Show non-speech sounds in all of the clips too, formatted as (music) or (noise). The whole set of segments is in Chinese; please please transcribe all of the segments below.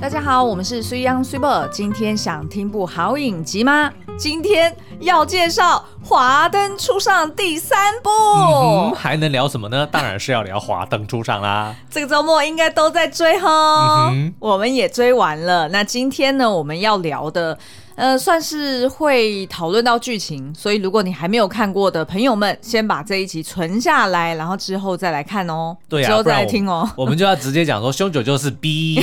大家好，我们是 Sui Young Super。今天想听部好影集吗？今天要介绍《华灯初上》第三部。嗯，还能聊什么呢？当然是要聊《华灯初上》啦。(laughs) 这个周末应该都在追哈，嗯，我们也追完了。那今天呢，我们要聊的。呃，算是会讨论到剧情，所以如果你还没有看过的朋友们，先把这一集存下来，然后之后再来看哦。对啊，之后再来听哦。我，我们就要直接讲说，凶九就是 B。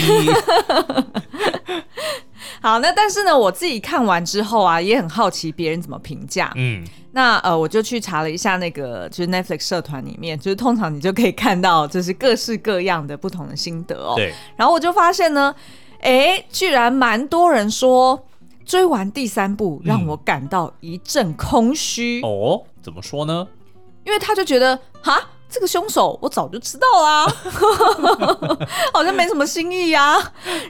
(laughs) 好，那但是呢，我自己看完之后啊，也很好奇别人怎么评价。嗯，那呃，我就去查了一下那个，就是 Netflix 社团里面，就是通常你就可以看到，就是各式各样的不同的心得哦。对。然后我就发现呢，哎，居然蛮多人说。追完第三部，让我感到一阵空虚。嗯。哦，怎么说呢？因为他就觉得，哈。这个凶手我早就知道啦，(laughs) 好像没什么新意呀。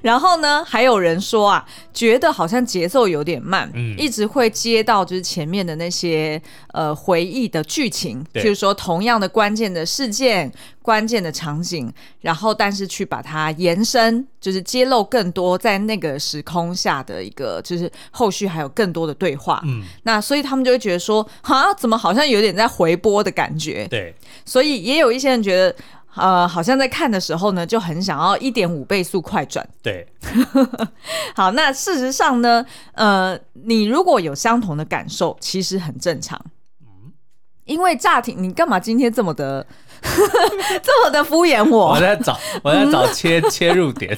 然后呢，还有人说啊，觉得好像节奏有点慢，嗯，一直会接到就是前面的那些呃回忆的剧情，就是说同样的关键的事件、关键的场景，然后但是去把它延伸，就是揭露更多在那个时空下的一个，就是后续还有更多的对话。嗯，那所以他们就会觉得说，哈，怎么好像有点在回播的感觉？对，所以。也有一些人觉得，呃，好像在看的时候呢，就很想要一点五倍速快转。对，(laughs) 好，那事实上呢，呃，你如果有相同的感受，其实很正常。嗯，因为乍听，你干嘛今天这么的 (laughs) 这么的敷衍我？我在找，我在找切切入点。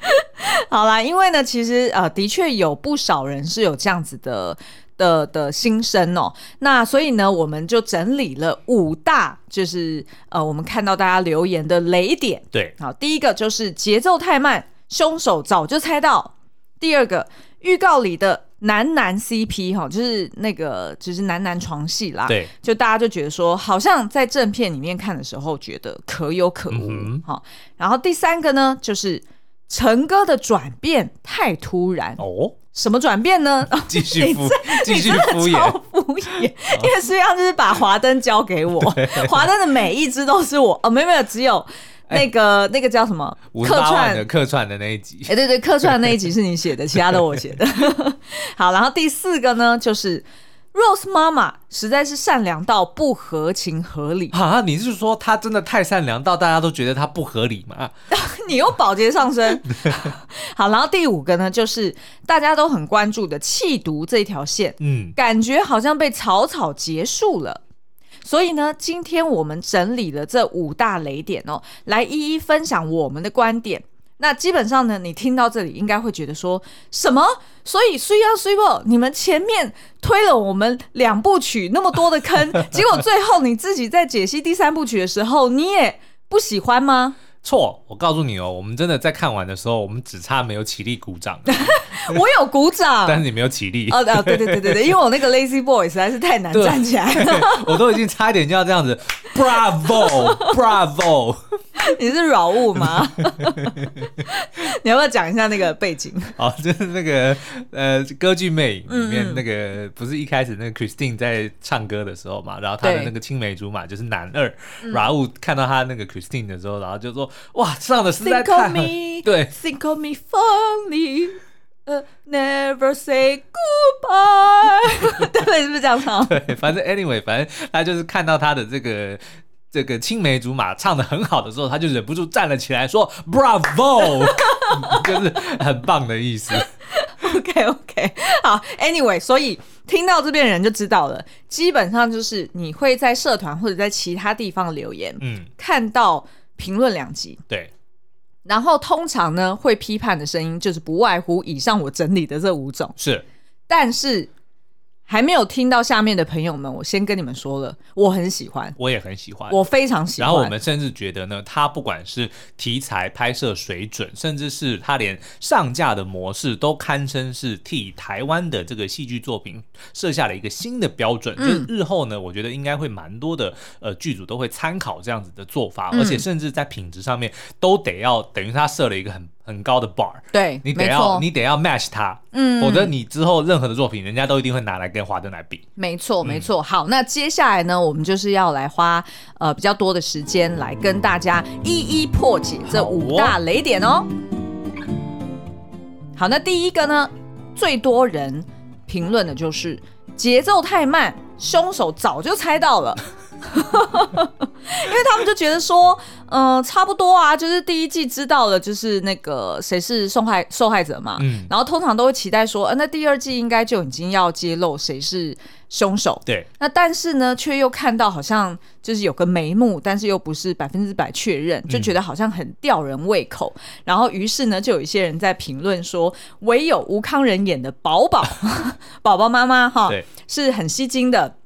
(laughs) 好啦，因为呢，其实呃，的确有不少人是有这样子的。的的心声哦，那所以呢，我们就整理了五大，就是呃，我们看到大家留言的雷点。对，好，第一个就是节奏太慢，凶手早就猜到。第二个，预告里的男男 CP 哈，就是那个就是男男床戏啦。对，就大家就觉得说，好像在正片里面看的时候，觉得可有可无。好、嗯，然后第三个呢，就是成哥的转变太突然哦。什么转变呢？(laughs) 继续 (laughs) 敷，继续敷衍，敷衍。因为实际上就是把华灯交给我，华灯的每一只都是我。哦，没有没有，只有那个、欸、那个叫什么客串的客串的那一集。哎、欸，对对，客串的那一集是你写的，其他的我写的。(laughs) 好，然后第四个呢，就是。Rose 妈妈实在是善良到不合情合理啊！你是说她真的太善良到大家都觉得她不合理吗？(laughs) 你又保洁上身。(laughs) 好，然后第五个呢，就是大家都很关注的弃毒这条线，嗯，感觉好像被草草结束了。所以呢，今天我们整理了这五大雷点哦，来一一分享我们的观点。那基本上呢，你听到这里应该会觉得说什么？所以虽要虽不，你们前面推了我们两部曲那么多的坑，(laughs) 结果最后你自己在解析第三部曲的时候，你也不喜欢吗？错，我告诉你哦，我们真的在看完的时候，我们只差没有起立鼓掌。(laughs) 我有鼓掌，但是你没有起立。哦，对对对对对，因为我那个 lazy boy 实在是太难站起来了，我都已经差一点就要这样子，Bravo Bravo。你是扰物吗？你要不要讲一下那个背景？哦，就是那个呃，歌剧魅影里面那个，不是一开始那个 Christine 在唱歌的时候嘛，然后他的那个青梅竹马就是男二，扰物看到他那个 Christine 的时候，然后就说：“哇，唱的实在太。” me, 对，Think of me fondly, uh, never say goodbye。(laughs) 对，是不是这样唱？(laughs) 对，反正 anyway，反正他就是看到他的这个。这个青梅竹马唱的很好的时候，他就忍不住站了起来，说 “Bravo”，(laughs) 就是很棒的意思。OK OK，好，Anyway，所以听到这边人就知道了，基本上就是你会在社团或者在其他地方留言，嗯，看到评论两集，对，然后通常呢会批判的声音就是不外乎以上我整理的这五种，是，但是。还没有听到下面的朋友们，我先跟你们说了，我很喜欢，我也很喜欢，我非常喜欢。然后我们甚至觉得呢，它不管是题材、拍摄水准，甚至是它连上架的模式，都堪称是替台湾的这个戏剧作品设下了一个新的标准。嗯、就是日后呢，我觉得应该会蛮多的呃剧组都会参考这样子的做法，嗯、而且甚至在品质上面都得要等于它设了一个很。很高的 bar，对，你得要你得要 match 它，嗯，否则你之后任何的作品，人家都一定会拿来跟华灯来比。没错，没错。好，那接下来呢，我们就是要来花呃比较多的时间来跟大家一一破解这五大雷点哦。好，那第一个呢，最多人评论的就是节奏太慢，凶手早就猜到了。(laughs) 因为他们就觉得说，嗯、呃，差不多啊，就是第一季知道了，就是那个谁是受害受害者嘛，嗯，然后通常都会期待说，呃，那第二季应该就已经要揭露谁是凶手，对，那但是呢，却又看到好像就是有个眉目，但是又不是百分之百确认，就觉得好像很吊人胃口，嗯、然后于是呢，就有一些人在评论说，唯有吴康仁演的宝宝宝宝妈妈哈，对，是很吸睛的。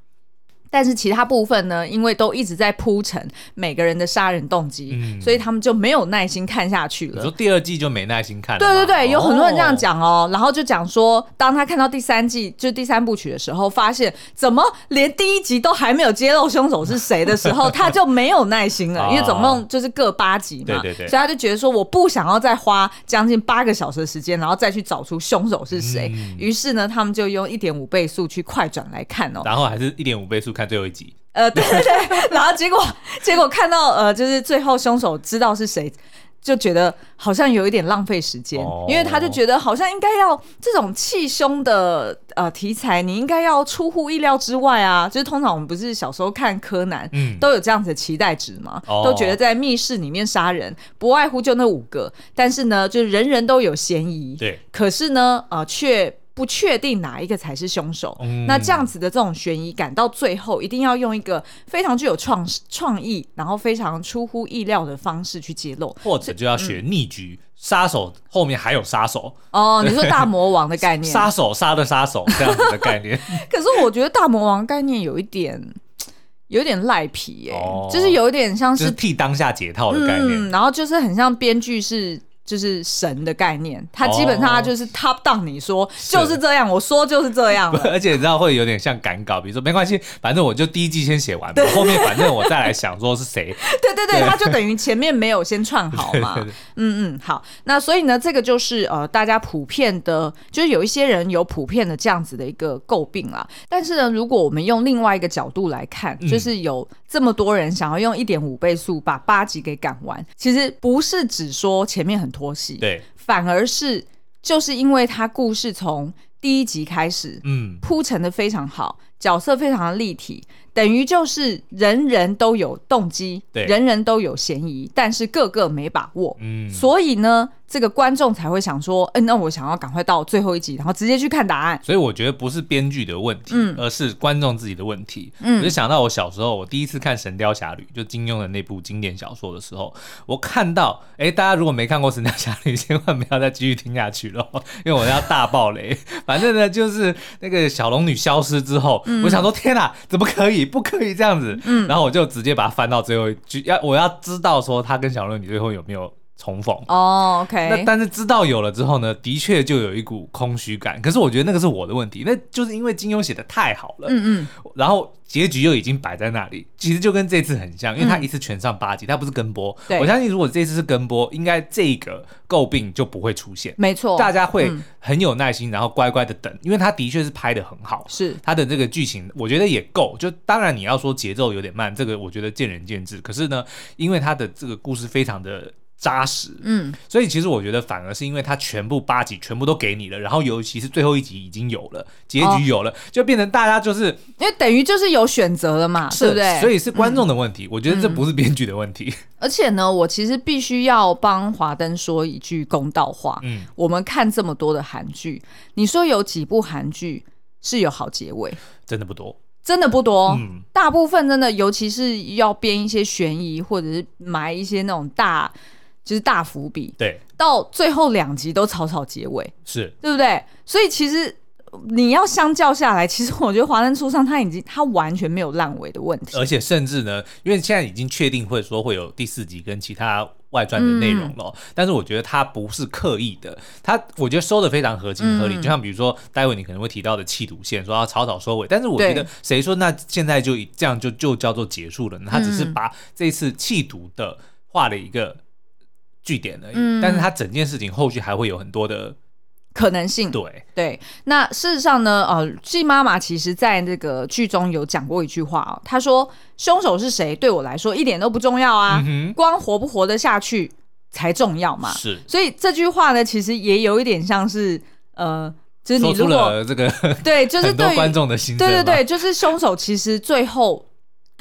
但是其他部分呢，因为都一直在铺陈每个人的杀人动机，嗯、所以他们就没有耐心看下去了。你说第二季就没耐心看了？对对对，有很多人这样讲哦。然后就讲说，当他看到第三季，就是第三部曲的时候，发现怎么连第一集都还没有揭露凶手是谁的时候，(laughs) 他就没有耐心了。因为总共就是各八集嘛，对对对，所以他就觉得说，我不想要再花将近八个小时的时间，然后再去找出凶手是谁。嗯、于是呢，他们就用一点五倍速去快转来看哦，然后还是一点五倍速看。最后一集，呃，对对对，(laughs) 然后结果结果看到呃，就是最后凶手知道是谁，就觉得好像有一点浪费时间，哦、因为他就觉得好像应该要这种气胸的呃题材，你应该要出乎意料之外啊。就是通常我们不是小时候看柯南，嗯，都有这样子的期待值嘛，哦、都觉得在密室里面杀人不外乎就那五个，但是呢，就是人人都有嫌疑，对，可是呢，呃，却。不确定哪一个才是凶手，嗯、那这样子的这种悬疑感，到最后一定要用一个非常具有创创意，然后非常出乎意料的方式去揭露，或者就要学逆局，嗯、杀手后面还有杀手。哦。你说大魔王的概念，(laughs) 杀手杀的杀手这样子的概念。(laughs) 可是我觉得大魔王概念有一点，有点赖皮哎、欸，哦、就是有一点像是，是替当下解套的概念，嗯、然后就是很像编剧是。就是神的概念，他基本上他就是 top down，你说就是这样，我说就是这样，而且你知道会有点像赶稿，比如说没关系，反正我就第一季先写完，后面反正我再来想说是谁。(laughs) 对对对，他就等于前面没有先串好嘛。(laughs) 嗯嗯，好，那所以呢，这个就是呃，大家普遍的，就是有一些人有普遍的这样子的一个诟病啦。但是呢，如果我们用另外一个角度来看，就是有这么多人想要用一点五倍速把八集给赶完，其实不是只说前面很。拖戏，对，反而是就是因为他故事从第一集开始，嗯，铺陈的非常好，角色非常的立体，等于就是人人都有动机，对，人人都有嫌疑，但是个个没把握，嗯，所以呢。这个观众才会想说，嗯，那我想要赶快到最后一集，然后直接去看答案。所以我觉得不是编剧的问题，嗯，而是观众自己的问题。嗯，我就想到我小时候，我第一次看《神雕侠侣》，就金庸的那部经典小说的时候，我看到，哎，大家如果没看过《神雕侠侣》，千万不要再继续听下去了，(laughs) 因为我要大爆雷。反正呢，就是那个小龙女消失之后，嗯，我想说，天哪，怎么可以？不可以这样子。嗯，然后我就直接把它翻到最后一句，要我要知道说他跟小乐女最后有没有。重逢哦、oh，OK。那但是知道有了之后呢，的确就有一股空虚感。可是我觉得那个是我的问题，那就是因为金庸写的太好了，嗯嗯。然后结局又已经摆在那里，其实就跟这次很像，因为他一次全上八集，他不是跟播。我相信如果这次是跟播，应该这个诟病就不会出现。没错，大家会很有耐心，然后乖乖的等，因为他的确是拍的很好，是他的这个剧情，我觉得也够。就当然你要说节奏有点慢，这个我觉得见仁见智。可是呢，因为他的这个故事非常的。扎实，嗯，所以其实我觉得反而是因为他全部八集全部都给你了，然后尤其是最后一集已经有了结局有了，哦、就变成大家就是因为等于就是有选择了嘛，对不对？所以是观众的问题，嗯、我觉得这不是编剧的问题。而且呢，我其实必须要帮华灯说一句公道话，嗯，我们看这么多的韩剧，你说有几部韩剧是有好结尾？真的不多，真的不多，嗯，大部分真的，尤其是要编一些悬疑或者是埋一些那种大。就是大伏笔，对，到最后两集都草草结尾，是对不对？所以其实你要相较下来，其实我觉得《华灯初上》它已经它完全没有烂尾的问题，而且甚至呢，因为现在已经确定会说会有第四集跟其他外传的内容了，嗯、但是我觉得它不是刻意的，它我觉得收的非常合情合理。嗯、就像比如说，待会你可能会提到的气毒线，说要草草收尾，但是我觉得谁说那现在就这样就就叫做结束了呢？他只是把这次气毒的画了一个。据点而已，嗯、但是他整件事情后续还会有很多的可能性。对。对，那事实上呢，呃，季妈妈其实在那个剧中有讲过一句话哦，她说：“凶手是谁对我来说一点都不重要啊，嗯、光活不活得下去才重要嘛。是，所以这句话呢，其实也有一点像是呃，就是你如果这个对，就是很多观众的心声，对对对，就是凶手其实最后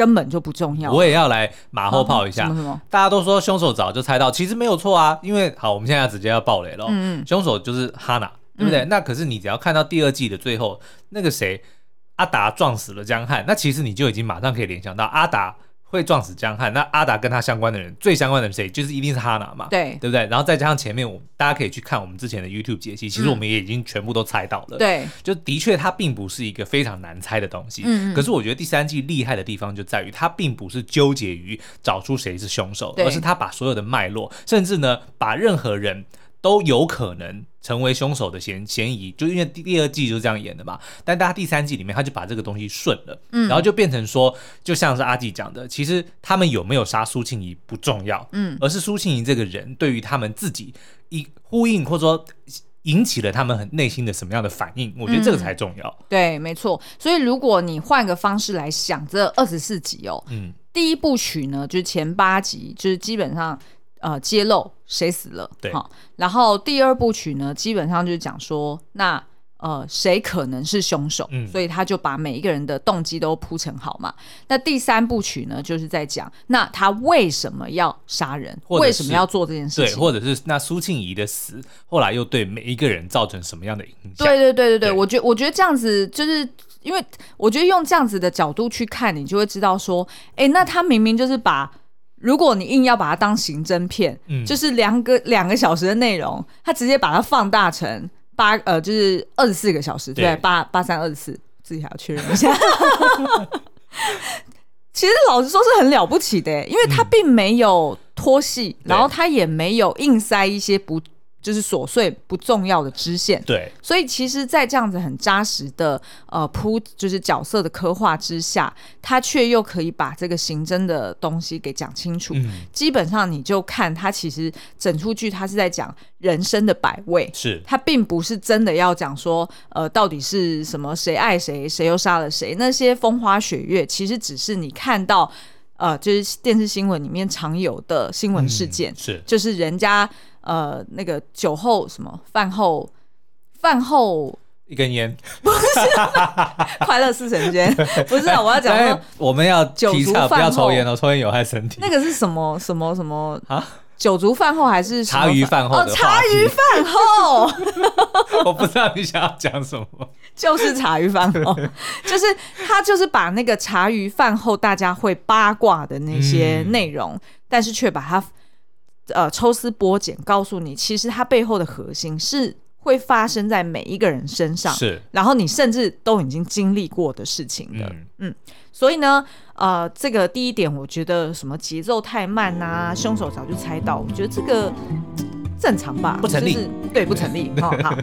根本就不重要。我也要来马后炮一下，什么什么？大家都说凶手早就猜到，其实没有错啊。因为好，我们现在要直接要爆雷了。嗯嗯，凶手就是哈娜，对不对？嗯、那可是你只要看到第二季的最后，那个谁阿达撞死了江汉，那其实你就已经马上可以联想到阿达。会撞死江汉，那阿达跟他相关的人，最相关的人谁？就是一定是哈娜嘛，对，对不对？然后再加上前面我大家可以去看我们之前的 YouTube 解析，其实我们也已经全部都猜到了，对、嗯，就的确它并不是一个非常难猜的东西，嗯，可是我觉得第三季厉害的地方就在于它并不是纠结于找出谁是凶手，而是他把所有的脉络，甚至呢把任何人。都有可能成为凶手的嫌嫌疑，就因为第第二季就是这样演的嘛。但大家第三季里面，他就把这个东西顺了，嗯，然后就变成说，就像是阿纪讲的，其实他们有没有杀苏庆仪不重要，嗯，而是苏庆仪这个人对于他们自己一呼应，或者说引起了他们很内心的什么样的反应，我觉得这个才重要。嗯、对，没错。所以如果你换个方式来想，这二十四集哦，嗯，第一部曲呢，就是前八集，就是基本上。呃，揭露谁死了，对，好，然后第二部曲呢，基本上就是讲说，那呃，谁可能是凶手，嗯，所以他就把每一个人的动机都铺成好嘛。那第三部曲呢，就是在讲，那他为什么要杀人，为什么要做这件事情，对，或者是那苏庆怡的死，后来又对每一个人造成什么样的影响？对对对对对，对我觉我觉得这样子，就是因为我觉得用这样子的角度去看，你就会知道说，哎，那他明明就是把。如果你硬要把它当刑侦片，嗯，就是两个两个小时的内容，它直接把它放大成八呃，就是二十四个小时，对，对，八八三二十四，自己还要确认一下。(laughs) 其实老实说是很了不起的，因为他并没有拖戏，嗯，然后他也没有硬塞一些不。就是琐碎不重要的支线，对，所以其实，在这样子很扎实的呃铺，就是角色的刻画之下，他却又可以把这个刑侦的东西给讲清楚。嗯，基本上你就看他其实整出剧，他是在讲人生的百味，是他并不是真的要讲说，呃，到底是什么谁爱谁，谁又杀了谁，那些风花雪月，其实只是你看到，呃，就是电视新闻里面常有的新闻事件，嗯，是就是人家。呃，那个酒后什么饭后，饭后一根烟，不是快乐似神仙，不是啊，我要讲说 (laughs) 我们要提倡不要抽烟哦，抽烟有害身体。那个是什么什么什么啊？酒足饭后还是茶余饭后？哦，茶余饭后，(laughs) 我不知道你想要讲什么，就是茶余饭后，(laughs) 就是他就是把那个茶余饭后大家会八卦的那些内容，嗯、但是却把它。呃，抽丝剥茧，告诉你，其实它背后的核心是会发生在每一个人身上，是，然后你甚至都已经经历过的事情的，嗯，嗯，所以呢，呃，这个第一点，我觉得什么节奏太慢呐、啊，凶手早就猜到，我觉得这个正常吧，不成立，就是、对，不成立，(laughs) 哦，好。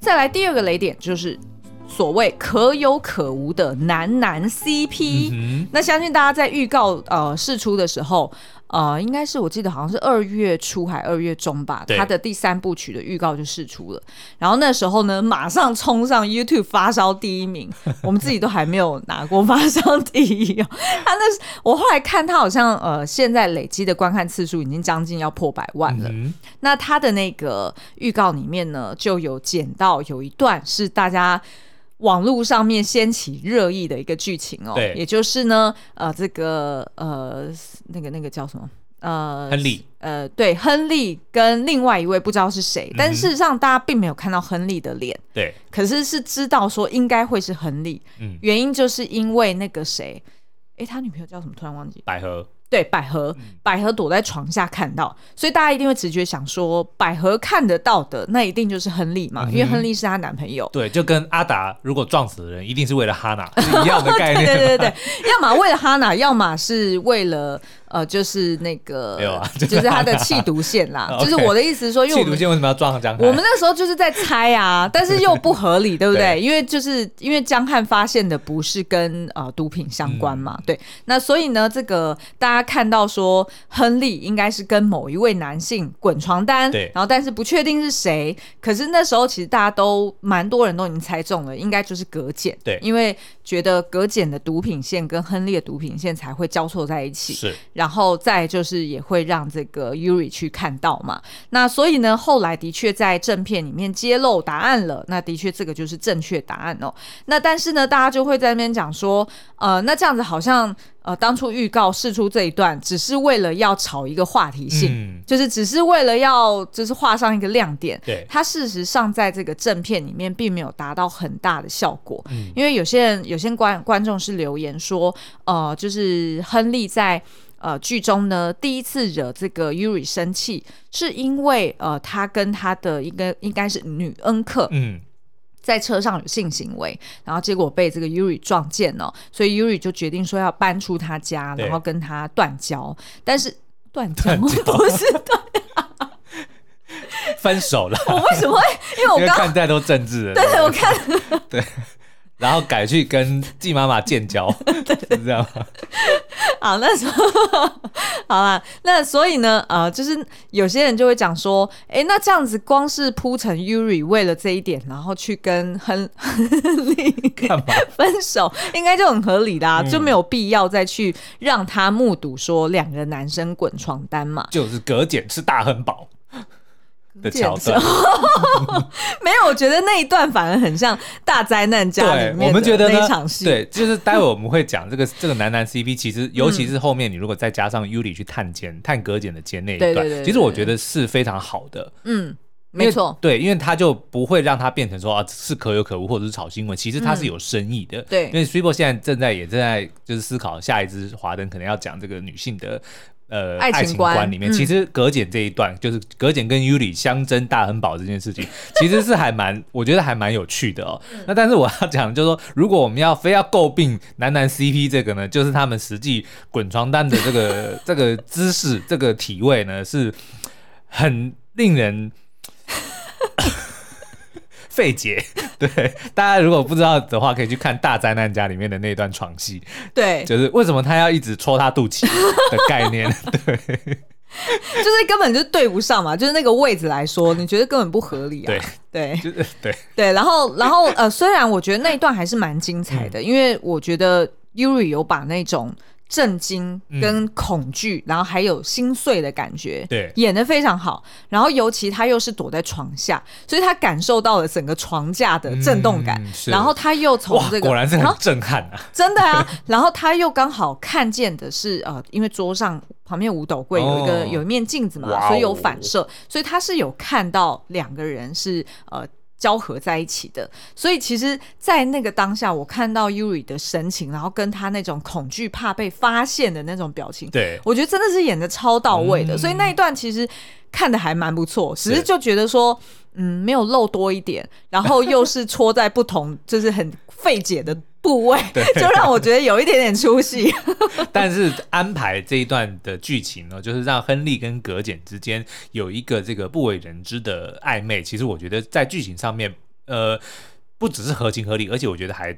再来第二个雷点就是。所谓可有可无的男男 CP，嗯，那相信大家在预告呃试出的时候，呃，应该是我记得好像是二月初还二月中吧，他的第三部曲的预告就试出了。然后那时候呢，马上冲上 YouTube 发烧第一名，(laughs) 我们自己都还没有拿过发烧第一哦。他那我后来看他好像呃现在累积的观看次数已经将近要破百万了。嗯，那他的那个预告里面呢，就有剪到有一段是大家。网络上面掀起热议的一个剧情哦，也就是呢，呃，这个呃，那个那个叫什么？呃，亨利，呃，对，亨利跟另外一位不知道是谁，嗯，但事实上大家并没有看到亨利的脸，对，可是是知道说应该会是亨利，嗯，原因就是因为那个谁，哎，他女朋友叫什么？突然忘记，百合。对，百合，百合躲在床下看到，所以大家一定会直觉想说，百合看得到的那一定就是亨利嘛，嗯、因为亨利是她男朋友。对，就跟阿达如果撞死的人，一定是为了哈娜 (laughs) 是一样的概念。对对对对，要么为了哈娜，要么是为了。呃，就是那个，没有啊，就是他的气毒线啦。(laughs) 就是我的意思是说，因为气毒线为什么要撞江汉？我们那时候就是在猜啊，但是又不合理，对不对？因为就是因为江汉发现的不是跟呃毒品相关嘛，嗯、对。那所以呢，这个大家看到说亨利应该是跟某一位男性滚床单，对。然后但是不确定是谁，可是那时候其实大家都蛮多人都已经猜中了，应该就是葛俭，对，因为觉得葛俭的毒品线跟亨利的毒品线才会交错在一起，是。然后再就是也会让这个 Yuri 去看到嘛。那所以呢，后来的确在正片里面揭露答案了。那的确这个就是正确答案哦。那但是呢，大家就会在那边讲说，呃，那这样子好像呃，当初预告试出这一段，只是为了要炒一个话题性，嗯、就是只是为了要就是画上一个亮点。对，它事实上在这个正片里面并没有达到很大的效果。嗯，因为有些人有些观观众是留言说，呃，就是亨利在。呃，剧中呢，第一次惹这个 Yuri 生气，是因为呃，他跟他的一个应该是女恩客，嗯，在车上有性行为，然后结果被这个 Yuri 撞见了，所以 Yuri 就决定说要搬出他家，然后跟他断交。但是断交 (laughs) 不是断，分手了。(laughs) 我为什么会？因为我刚看太多政治人，对，我看对。然后改去跟季妈妈建交，(laughs) 对是这样。好，那时候好啦，那所以呢，呃，就是有些人就会讲说，哎，那这样子光是铺陈 Yuri 为了这一点，然后去跟亨利干嘛分手，应该就很合理啦啊，嗯、就没有必要再去让他目睹说两个男生滚床单嘛，就是隔简吃大亨堡。的桥段 (laughs) 没有，我觉得那一段反而很像大灾难家里面的那场戏。对，就是待会我们会讲这个 (laughs) 这个男男 CP，其实尤其是后面你如果再加上 Yuri 去探监、探葛简的监那一段，其实我觉得是非常好的。嗯，没错，对，因为他就不会让他变成说啊是可有可无或者是炒新闻，其实他是有深意的。对，因为 Switchboard 现在正在也正在就是思考下一支华灯可能要讲这个女性的。呃，爱情观里面，其实葛简这一段，嗯、就是葛简跟 Yuri 相争大亨堡这件事情，(laughs) 其实是还蛮，我觉得还蛮有趣的哦。嗯、那但是我要讲，就是说，如果我们要非要诟病男男 CP 这个呢，就是他们实际滚床单的这个 (laughs) 这个姿势、这个体位呢，是很令人。费解，(laughs) 对大家如果不知道的话，可以去看《大灾难家》里面的那段床戏。对，就是为什么他要一直戳他肚脐的概念。(laughs) 对，就是根本就对不上嘛，就是那个位置来说，你觉得根本不合理啊？对对，就是对对。然后，然后呃，虽然我觉得那一段还是蛮精彩的，嗯、因为我觉得 Yuri 有把那种。震惊跟恐惧，嗯、然后还有心碎的感觉，对，演的非常好。然后尤其他又是躲在床下，所以他感受到了整个床架的震动感。嗯、然后他又从这个，果然是很震撼啊！真的啊！然后他又刚好看见的是呃，因为桌上旁边五斗柜有一个、哦、有一面镜子嘛，所以有反射，所以他是有看到两个人是呃。交合在一起的，所以其实，在那个当下，我看到 Yuri 的神情，然后跟他那种恐惧、怕被发现的那种表情，对，我觉得真的是演的超到位的。嗯、所以那一段其实看的还蛮不错，只是就觉得说，嗯，没有露多一点，然后又是戳在不同，就是很费解的。部位，(laughs) 就让我觉得有一点点出戏。(laughs) 但是安排这一段的剧情呢，就是让亨利跟葛简之间有一个这个不为人知的暧昧。其实我觉得在剧情上面，呃，不只是合情合理，而且我觉得还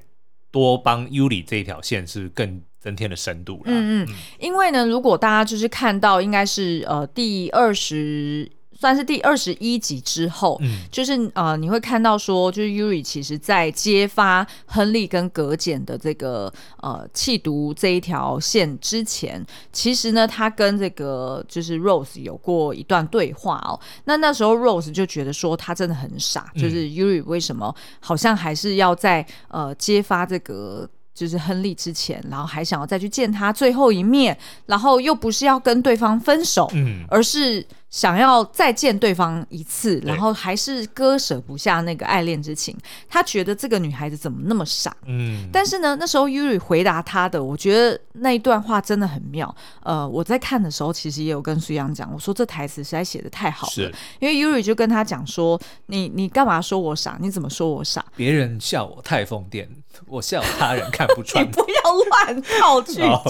多帮 Yuri 这一条线是更增添了深度了。嗯嗯，因为呢，如果大家就是看到，应该是呃第二十。算是第二十一集之后，嗯，就是呃，你会看到说，就是 Yuri 其实在揭发亨利跟葛简的这个呃弃毒这一条线之前，其实呢，他跟这个就是 Rose 有过一段对话哦。那那时候 Rose 就觉得说他真的很傻，就是 Yuri 为什么好像还是要在呃揭发这个。就是亨利之前，然后还想要再去见他最后一面，然后又不是要跟对方分手，嗯，而是想要再见对方一次，然后还是割舍不下那个爱恋之情。他觉得这个女孩子怎么那么傻，嗯。但是呢，那时候 Yuri 回答他的，我觉得那一段话真的很妙。呃，我在看的时候，其实也有跟苏阳讲，我说这台词实在写的太好了，是因为 Yuri 就跟他讲说：“你你干嘛说我傻？你怎么说我傻？别人笑我太疯癫。”我笑他人看不穿，(laughs) 你不要乱套剧情。Oh.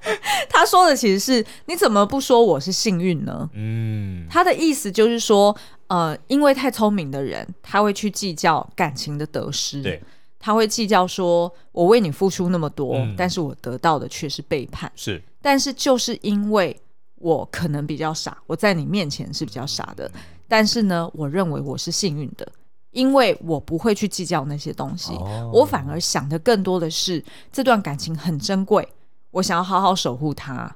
(laughs) 他说的其实是你怎么不说我是幸运呢？嗯，他的意思就是说，呃，因为太聪明的人，他会去计较感情的得失，对，他会计较说我为你付出那么多，嗯、但是我得到的却是背叛。是，但是就是因为我可能比较傻，我在你面前是比较傻的，但是呢，我认为我是幸运的。因为我不会去计较那些东西，哦、我反而想的更多的是这段感情很珍贵，我想要好好守护它。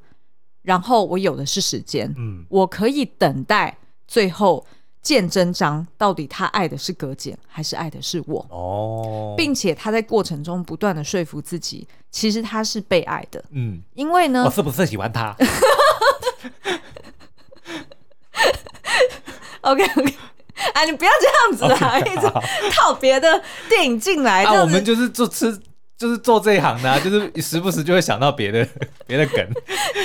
然后我有的是时间，嗯，我可以等待最后见真章，到底他爱的是葛简还是爱的是我？哦，并且他在过程中不断的说服自己，其实他是被爱的，嗯，因为呢，我是不是喜欢他？(laughs) OK OK，啊，你不要这样子啊，一直套别的电影进来，(laughs) 啊，我们就是做吃。就是做这一行的，啊，就是时不时就会想到别的 (laughs) 别的梗，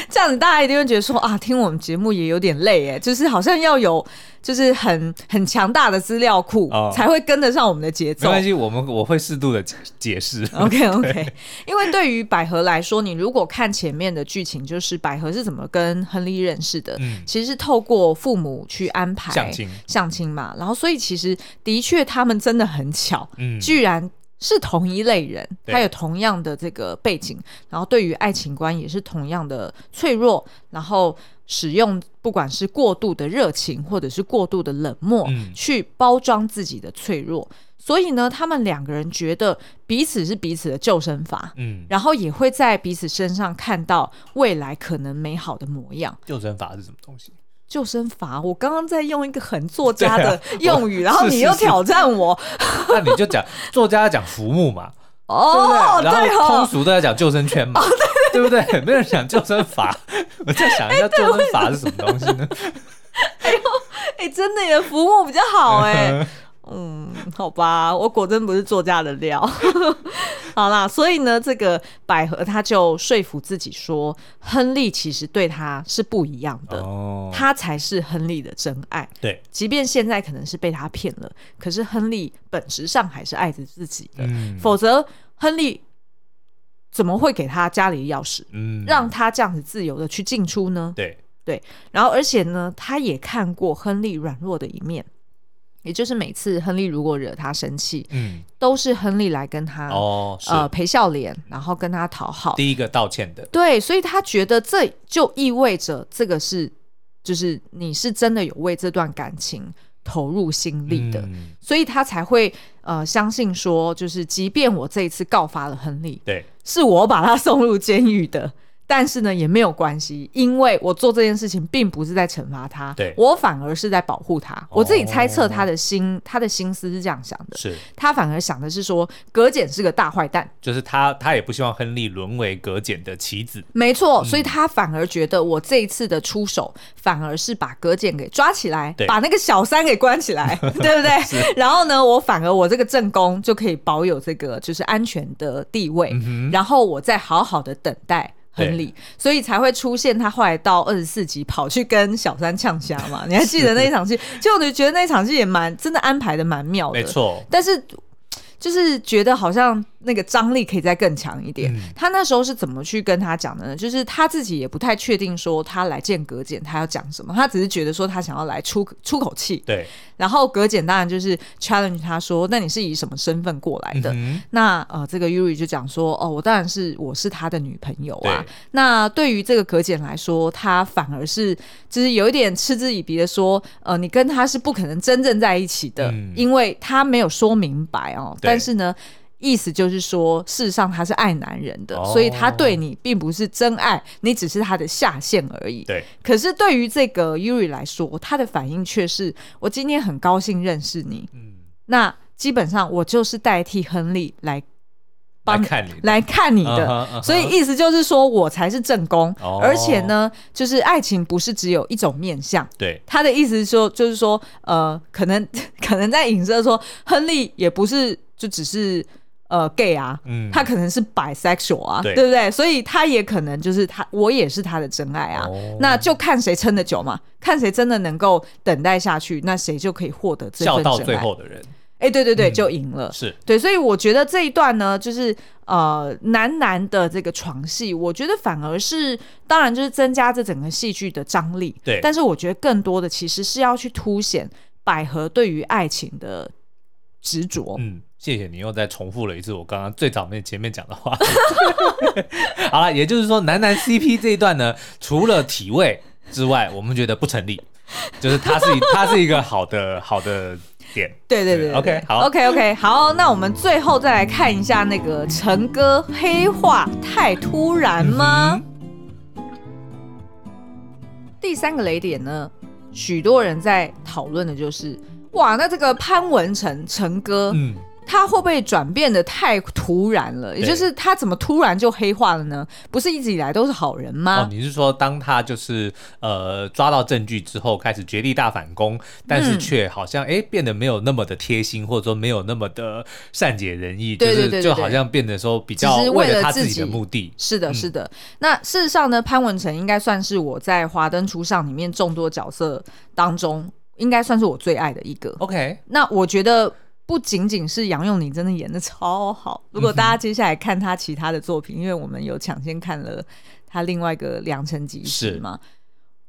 这样子大家一定会觉得说啊，听我们节目也有点累哎，就是好像要有就是很很强大的资料库，哦，才会跟得上我们的节奏。没关系，我们我会适度的解释。OK OK，(laughs) 因为对于百合来说，你如果看前面的剧情，就是百合是怎么跟亨利认识的，嗯，其实是透过父母去安排相亲相亲嘛，然后所以其实的确他们真的很巧，嗯，居然。是同一类人，他有同样的这个背景，然后对于爱情观也是同样的脆弱，然后使用不管是过度的热情或者是过度的冷漠，嗯，去包装自己的脆弱。所以呢，他们两个人觉得彼此是彼此的救生筏，嗯，然后也会在彼此身上看到未来可能美好的模样。救生筏是什么东西？救生筏，我刚刚在用一个很作家的 (laughs) 用语，啊、然后你又挑战我，(laughs) 那你就讲作家讲浮木嘛，(laughs) 哦，对不对？然后通俗都在讲救生圈嘛，对不对？没人讲救生筏，我在想一下救生筏是什么东西呢？哎呦，哎，真的耶，浮木比较好哎。嗯，(laughs) 好吧，我果真不是作家的料。(laughs) 好啦，所以呢，这个百合他就说服自己说，亨利其实对他是不一样的，哦，他才是亨利的真爱。对，即便现在可能是被他骗了，可是亨利本质上还是爱着自己的。嗯，否则亨利怎么会给他家里的钥匙？嗯，让他这样子自由的去进出呢？对对，然后而且呢，他也看过亨利软弱的一面。也就是每次亨利如果惹他生气，嗯，都是亨利来跟他哦，呃陪笑脸，然后跟他讨好，第一个道歉的，对，所以他觉得这就意味着这个是，就是你是真的有为这段感情投入心力的，嗯，所以他才会呃相信说，就是即便我这一次告发了亨利，对，是我把他 (laughs) 送入监狱的。但是呢，也没有关系，因为我做这件事情并不是在惩罚他，对，我反而是在保护他。哦。我自己猜测他的心，他的心思是这样想的，是他反而想的是说，葛简是个大坏蛋，就是他，他也不希望亨利沦为葛简的棋子。没错，所以他反而觉得我这一次的出手，反而是把葛简给抓起来，把那个小三给关起来，(laughs) 对不对？然后呢，我反而我这个正宫就可以保有这个就是安全的地位，嗯，然后我再好好的等待。亨利，所以才会出现他后来到二十四集跑去跟小三呛虾嘛？(laughs) 你还记得那一场戏？就我就觉得那一场戏也蛮真的安排的蛮妙的，没错。但是就是觉得好像。那个张力可以再更强一点。嗯。他那时候是怎么去跟他讲的呢？就是他自己也不太确定，说他来见葛简，他要讲什么。他只是觉得说他想要来出出口气。对。然后葛简当然就是 challenge 他说：“那你是以什么身份过来的？”嗯、那呃，这个 Yuri 就讲说：“哦，我当然是我是他的女朋友啊。”那对于这个葛简来说，他反而是就是有一点嗤之以鼻的说：“呃，你跟他是不可能真正在一起的，嗯、因为他没有说明白哦。”但是呢。意思就是说，事实上他是爱男人的，哦，所以他对你并不是真爱，你只是他的下线而已。对。可是对于这个 Yuri 来说，他的反应却是：我今天很高兴认识你。嗯。那基本上我就是代替亨利来帮来看你来看你的，uh -huh, uh -huh. 所以意思就是说我才是正宫，oh. 而且呢，就是爱情不是只有一种面相。对。他的意思是说，就是说，呃，可能 (laughs) 可能在影射说，亨利也不是就只是。呃，gay 啊，嗯，他可能是 bisexual 啊，对，对不对？所以他也可能就是他，我也是他的真爱啊。哦、那就看谁撑得久嘛，看谁真的能够等待下去，那谁就可以获得这份真爱。笑到最后的人，哎，对对对，嗯、就赢了。是对，所以我觉得这一段呢，就是呃，男男的这个床戏，我觉得反而是，当然就是增加这整个戏剧的张力。对，但是我觉得更多的其实是要去凸显百合对于爱情的执着。嗯。谢谢你又再重复了一次我刚刚最早面前面讲的话。(laughs) 好了，也就是说，男男 CP 这一段呢，除了体位之外，我们觉得不成立，就是他是他是一个好的好的点。对对对，对，OK，好，OK OK，好，那我们最后再来看一下那个陈哥黑化太突然吗？第三个雷点呢，许多人在讨论的就是，哇，那这个潘文成陈哥，嗯。他会不会转变的太突然了？也就是他怎么突然就黑化了呢？不是一直以来都是好人吗？哦，你是说当他就是呃抓到证据之后开始绝地大反攻，但是却好像哎、嗯、变得没有那么的贴心，或者说没有那么的善解人意，对对对对对，就是就好像变得说比较为了他自己的目的。是的，是的。那事实上呢，潘文成应该算是我在《华灯初上》里面众多角色当中，应该算是我最爱的一个。OK，那我觉得。不仅仅是杨佑宁真的演的超好，如果大家接下来看他其他的作品，嗯、因为我们有抢先看了他另外一个《良辰吉时》嘛，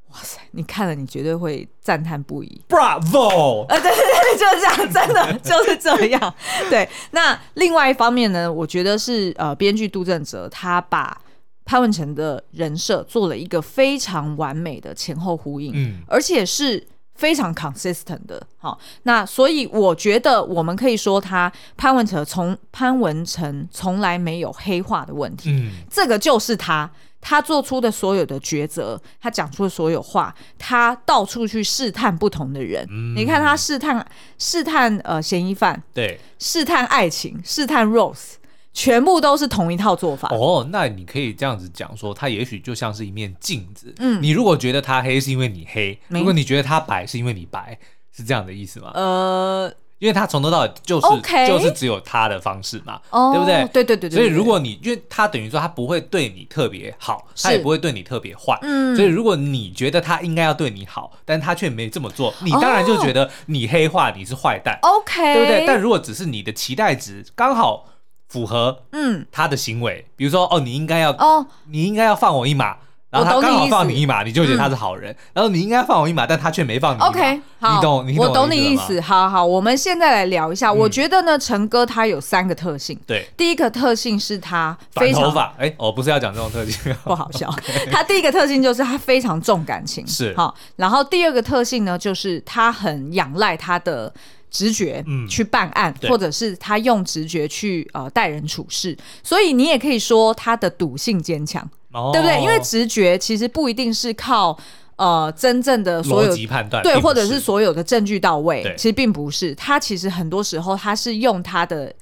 哇塞，你看了你绝对会赞叹不已，Bravo！(laughs) 呃，对对对，就是这样，真的就是这样。对，那另外一方面呢，我觉得是呃，编剧杜振哲他把潘文成的人设做了一个非常完美的前后呼应，嗯，而且是。非常 consistent 的，好，那所以我觉得我们可以说他潘文成从潘文成从来没有黑化的问题，嗯，这个就是他他做出的所有的抉择，他讲出的所有话，他到处去试探不同的人，嗯，你看他试探试探呃嫌疑犯，对，试探爱情，试探 Rose。全部都是同一套做法哦，那你可以这样子讲说，它也许就像是一面镜子。嗯，你如果觉得它黑，是因为你黑；如果你觉得它白，是因为你白，是这样的意思吗？呃，因为他从头到尾就是?就是只有他的方式嘛，哦、对不对？对对对对。所以如果你，因为他等于说他不会对你特别好，他也不会对你特别坏。嗯。所以如果你觉得他应该要对你好，但他却没这么做，你当然就觉得你黑化，你是坏蛋。OK，对不对？但如果只是你的期待值刚好。符合嗯。他的行为，比如说哦，你应该要哦，你应该要放我一马，然后他刚好放你一马，你就觉得他是好人。然后你应该放我一马，但他却没放你。OK，好，你懂，你懂，我懂你意思。好好，我们现在来聊一下。我觉得呢，成哥他有三个特性。对，第一个特性是他非常短头发。哎，我不是要讲这种特性，(laughs) 不好笑。(laughs) 他第一个特性就是他非常重感情，是好。然后第二个特性呢，就是他很仰赖他的。直觉去办案，嗯、或者是他用直觉去呃待人处事，所以你也可以说他的赌性坚强，哦，对不对？因为直觉其实不一定是靠呃真正的所有判断，对，或者是所有的证据到位，其实并不是。他其实很多时候他是用他的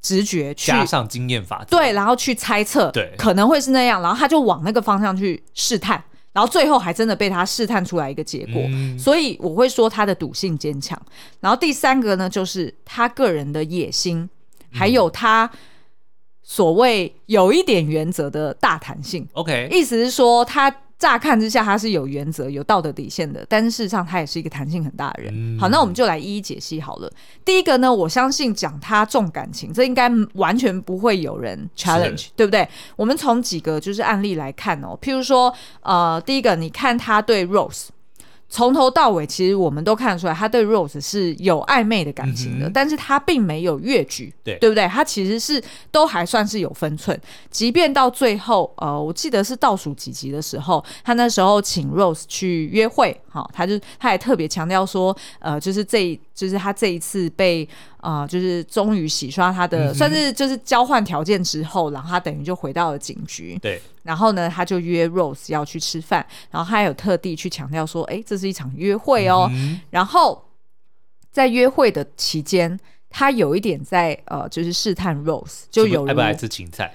直觉去加上经验法则，对，然后去猜测，对，可能会是那样，然后他就往那个方向去试探。然后最后还真的被他试探出来一个结果，嗯、所以我会说他的赌性坚强。然后第三个呢，就是他个人的野心，还有他所谓有一点原则的大弹性。OK，意思是说他。乍看之下，他是有原则、有道德底线的，但是事实上他也是一个弹性很大的人。嗯、好，那我们就来一一解析好了。第一个呢，我相信讲他重感情，这应该完全不会有人 challenge，对不对？我们从几个就是案例来看哦，譬如说，呃，第一个，你看他对 Rose。从头到尾，其实我们都看得出来，他对 Rose 是有暧昧的感情的，嗯、但是他并没有越矩，对，对不对？他其实是都还算是有分寸，即便到最后，呃，我记得是倒数几集的时候，他那时候请 Rose 去约会，哈、哦，他就他也特别强调说，呃，就是这一。就是他这一次被啊、呃，就是终于洗刷他的，嗯、算是就是交换条件之后，然后他等于就回到了警局。对，然后呢，他就约 Rose 要去吃饭，然后他还有特地去强调说，哎，这是一场约会哦。嗯、然后在约会的期间，他有一点在呃，就是试探 Rose，就有爱不爱吃芹菜。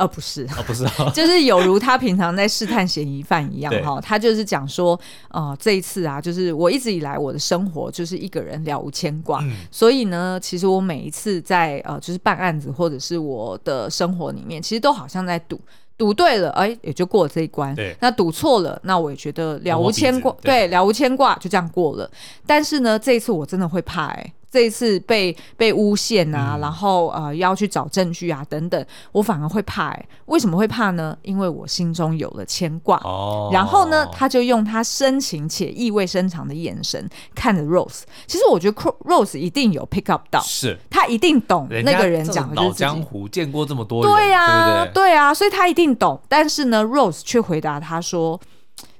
呃，不是，哦、不是、哦，就是有如他平常在试探嫌疑犯一样哈，他就是讲说，呃，这一次啊，就是我一直以来我的生活就是一个人了无牵挂，嗯、所以呢，其实我每一次在呃，就是办案子或者是我的生活里面，其实都好像在赌，赌对了，哎，也就过了这一关，对，那赌错了，那我也觉得了无牵挂，对，了无牵挂，就这样过了。但是呢，这一次我真的会怕、欸，哎。这一次被被诬陷啊，嗯、然后呃要去找证据啊等等，我反而会怕哎、欸，为什么会怕呢？因为我心中有了牵挂。哦。然后呢，他就用他深情且意味深长的眼神看着 Rose。其实我觉得 Rose 一定有 pick up 到，是他一定懂那个人讲的是老江湖，见过这么多人，对呀、啊，对不对？对啊，所以他一定懂。但是呢，Rose 却回答他说。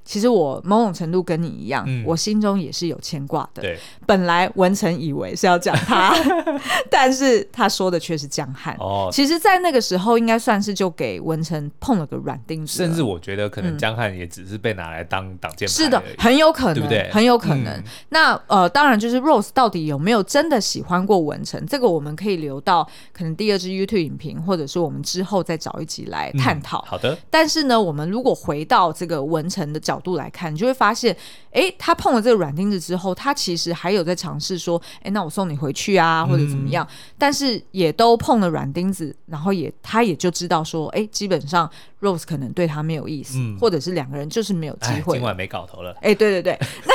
其实我某种程度跟你一样，嗯、我心中也是有牵挂的。对，本来文成以为是要讲他，(laughs) 但是他说的却是江汉。哦，其实，在那个时候，应该算是就给文成碰了个软钉子。甚至我觉得，可能江汉也只是被拿来当挡箭牌。是的，很有可能，对不对？很有可能。嗯、那呃，当然就是 Rose 到底有没有真的喜欢过文成？这个我们可以留到可能第二支 YouTube 影评，或者是我们之后再找一集来探讨。嗯、好的。但是呢，我们如果回到这个文成的角度来看，你就会发现，哎，他碰了这个软钉子之后，他其实还有在尝试说，哎，那我送你回去啊，或者怎么样。嗯、但是也都碰了软钉子，然后也他也就知道说，哎，基本上 Rose 可能对他没有意思，嗯、或者是两个人就是没有机会。今晚没搞头了。哎，对对对，(laughs) 那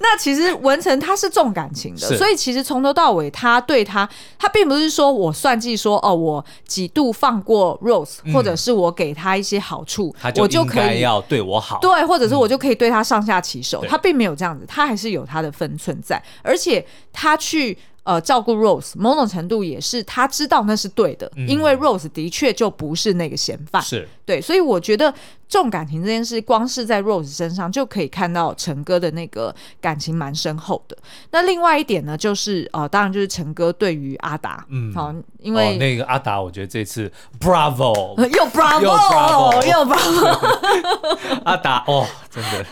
那其实文成他是重感情的，所以其实从头到尾他对他，他并不是说我算计说哦，我几度放过 Rose，、嗯、或者是我给他一些好处，就我就可以要对我好，对，或者是我就可以对他上下其手，嗯、他并没有这样子，他还是有他的分寸在，而且他去。呃，照顾 Rose 某种程度也是他知道那是对的，嗯、因为 Rose 的确就不是那个嫌犯，是对，所以我觉得重感情这件事，光是在 Rose 身上就可以看到陈哥的那个感情蛮深厚的。那另外一点呢，就是呃，当然就是陈哥对于阿达，嗯，好，因为、哦、那个阿达，我觉得这次 Bravo (laughs) 又 Bravo 又 Bravo (laughs) 又 Bravo (laughs) 阿达哦，真的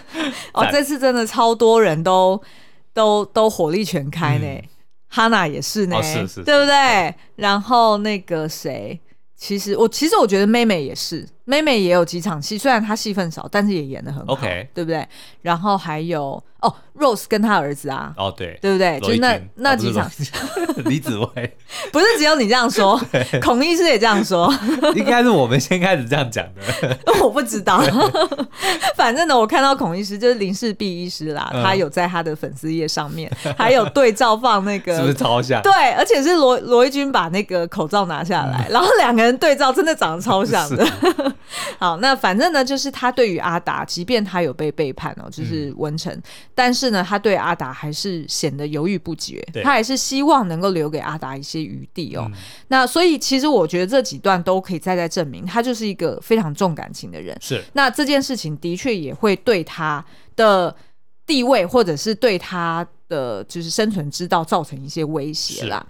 哦，这次真的超多人都都都火力全开呢。嗯哈娜也是呢，哦、是是是对不对？然后那个谁，其实我其实我觉得妹妹也是，妹妹也有几场戏，虽然她戏份少，但是也演的很好，OK，对不对？然后还有哦。Rose 跟他儿子啊，哦对，对不对？就那那几场，(laughs) 李子维不是只有你这样说，(laughs) 孔医师也这样说，(laughs) 应该是我们先开始这样讲的，我不知道。反正呢，我看到孔医师就是林氏璧医师啦，他有在他的粉丝页上面还有对照放那个，是不是超像？对，而且是罗罗一军把那个口罩拿下来，然后两个人对照，真的长得超像的。(laughs) 好，那反正呢，就是他对于阿达，即便他有被背叛哦，就是文成，但是。呢，他对阿达还是显得犹豫不决，他还是希望能够留给阿达一些余地哦。嗯、那所以其实我觉得这几段都可以再再证明，他就是一个非常重感情的人。是，那这件事情的确也会对他的地位，或者是对他的就是生存之道造成一些威胁啦。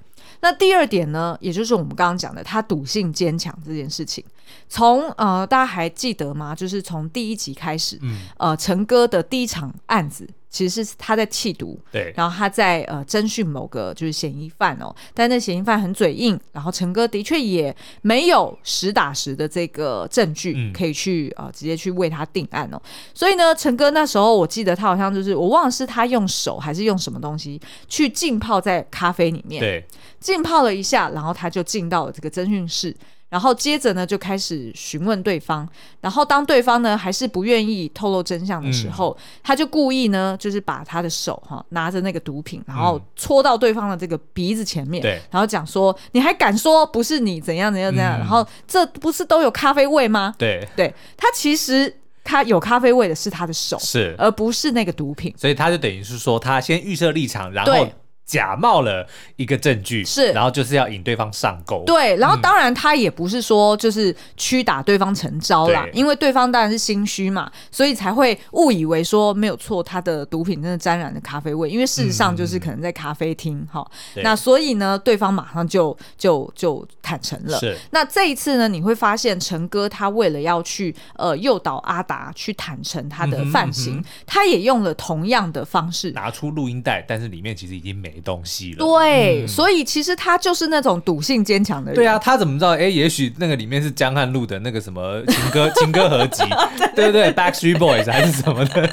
那第二点呢，也就是我们刚刚讲的，他赌性坚强这件事情，从呃大家还记得吗？就是从第一集开始，嗯、呃陈哥的第一场案子其实是他在缉毒，对，然后他在呃侦讯某个就是嫌疑犯哦，但那嫌疑犯很嘴硬，然后陈哥的确也没有实打实的这个证据可以去、嗯、呃直接去为他定案哦，所以呢，陈哥那时候我记得他好像就是我忘了是他用手还是用什么东西去浸泡在咖啡里面，对。浸泡了一下，然后他就进到了这个侦讯室，然后接着呢就开始询问对方，然后当对方呢还是不愿意透露真相的时候，嗯、他就故意呢就是把他的手哈拿着那个毒品，然后戳到对方的这个鼻子前面，然后讲说你还敢说不是你怎样怎样怎样，嗯、然后这不是都有咖啡味吗？对，对他其实他有咖啡味的是他的手，是，而不是那个毒品，所以他就等于是说他先预设立场，然后。假冒了一个证据，是，然后就是要引对方上钩。对，然后当然他也不是说就是屈打对方成招啦，嗯、因为对方当然是心虚嘛，所以才会误以为说没有错，他的毒品真的沾染了咖啡味，因为事实上就是可能在咖啡厅哈。嗯、那所以呢，对方马上就就就坦诚了。是，那这一次呢，你会发现陈哥他为了要去呃诱导阿达去坦诚他的犯行，嗯嗯、他也用了同样的方式，拿出录音带，但是里面其实已经没。没东西了，对，嗯、所以其实他就是那种赌性坚强的人。对啊，他怎么知道？哎，也许那个里面是江汉路的那个什么 (laughs) 情歌情歌合集，(laughs) 对不对？Backstreet Boys 还是什么的。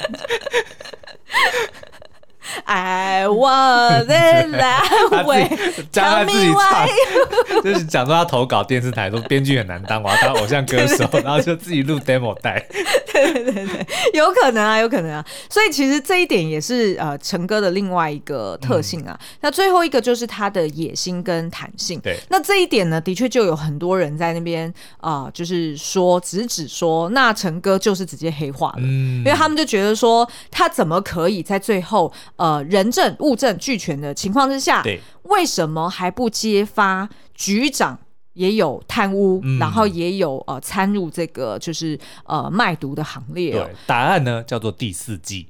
I want it (laughs) that way。江汉自己唱，(laughs) 就是讲说他投稿电视台，说编剧很难当，我要当偶像歌手，(laughs) 然后就自己录 demo 带。对对对对，有可能啊，有可能啊。所以其实这一点也是呃成哥的另外一个特性啊。嗯、那最后一个就是他的野心跟弹性。对，那这一点呢，的确就有很多人在那边啊、呃，就是说直指说，那成哥就是直接黑化了，嗯、因为他们就觉得说，他怎么可以在最后呃人证物证俱全的情况之下，对，为什么还不揭发局长也有贪污，嗯、然后也有呃参入这个就是呃卖毒的行列、哦。对，答案呢叫做第四季。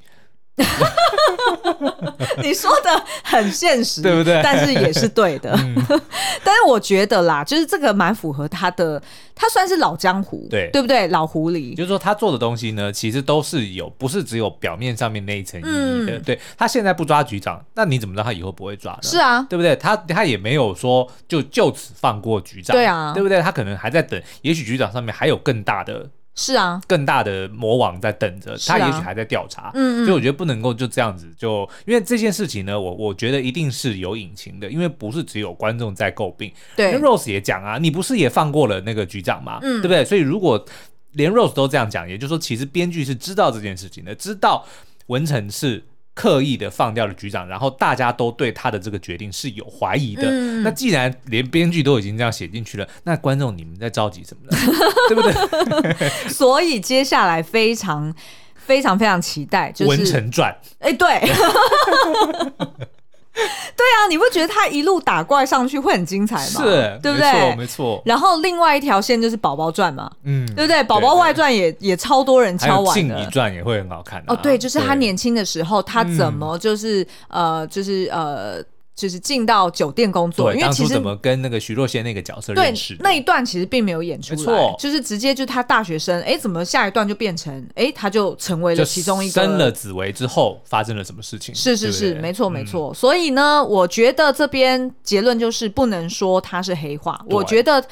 (laughs) 你说的很现实，对不对？但是也是对的。嗯、(laughs) 但是我觉得啦，就是这个蛮符合他的，他算是老江湖，对对不对？老狐狸，就是说他做的东西呢，其实都是有，不是只有表面上面那一层意义的。嗯、对，他现在不抓局长，那你怎么知道他以后不会抓呢？是啊，对不对？他他也没有说就就此放过局长，对啊，对不对？他可能还在等，也许局长上面还有更大的。是啊，更大的魔王在等着、啊、他，也许还在调查。嗯，嗯，所以我觉得不能够就这样子就，因为这件事情呢，我我觉得一定是有隐情的，因为不是只有观众在诟病。对，Rose 也讲啊，你不是也放过了那个局长吗？嗯，对不对？所以如果连 Rose 都这样讲，也就是说，其实编剧是知道这件事情的，知道文成是。刻意的放掉了局长，然后大家都对他的这个决定是有怀疑的。嗯、那既然连编剧都已经这样写进去了，那观众你们在着急什么呢？(laughs) 对不对？(laughs) 所以接下来非常非常非常期待，就是《文成传》。哎，对。(laughs) (laughs) 对啊，你不觉得他一路打怪上去会很精彩吗？是，对不对？没错，没错。然后另外一条线就是宝宝传嘛，嗯，对不对？宝宝外传也也超多人敲完的。静怡传也会很好看、啊、哦，对，就是他年轻的时候，他怎么就是、嗯、呃，就是呃。就是进到酒店工作，因为其实怎么跟那个徐若瑄那个角色认识？那一段其实并没有演出来，错就是直接就他大学生，哎，怎么下一段就变成，哎，他就成为了其中一个。生了紫薇之后发生了什么事情？是是是，没错没错。所以呢，我觉得这边结论就是不能说他是黑化，我觉得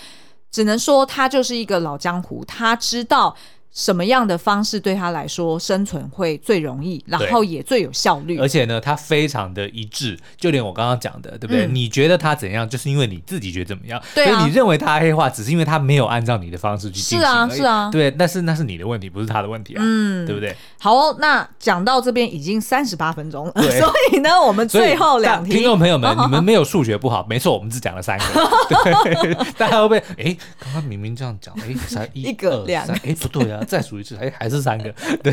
只能说他就是一个老江湖，他知道。什么样的方式对他来说生存会最容易，然后也最有效率？而且呢，他非常的一致，就连我刚刚讲的，对不对？嗯、你觉得他怎样，就是因为你自己觉得怎么样，对啊、所以你认为他黑化，只是因为他没有按照你的方式去进行。是啊，是啊，对，但是那是你的问题，不是他的问题啊，嗯，对不对？好、哦，那讲到这边已经三十八分钟了，(laughs) 所以呢，我们最后两题，听众朋友们，(laughs) 你们没有数学不好，没错，我们只讲了三个，(laughs) 对，大家会不会？哎，刚刚明明这样讲，哎，才一,一个两个，哎，不对啊，再数一次，哎。还是三个，对，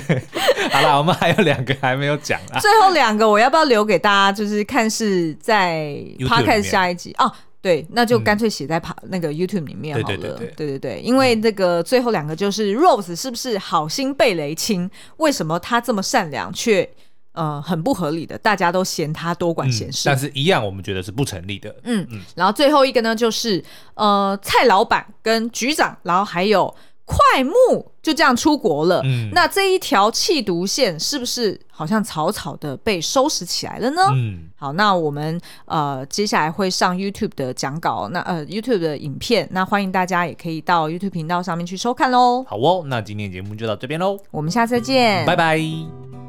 好了，我们还有两个还没有讲啊。最后两个我要不要留给大家？就是看是在 Podcast 下一集哦。对，那就干脆写在那个 YouTube 里面好了。对对对对，对对对，因为那个最后两个就是 Rose 是不是好心被雷亲？为什么他这么善良却呃很不合理的？大家都嫌他多管闲事，嗯，但是一样我们觉得是不成立的。嗯嗯，然后最后一个呢，就是呃蔡老板跟局长，然后还有。快木就这样出国了，嗯，那这一条弃毒线是不是好像草草的被收拾起来了呢？嗯，好，那我们呃接下来会上 YouTube 的讲稿，那呃 YouTube 的影片，那欢迎大家也可以到 YouTube 频道上面去收看喽。好哦，那今天节目就到这边喽，我们下次再见，拜拜。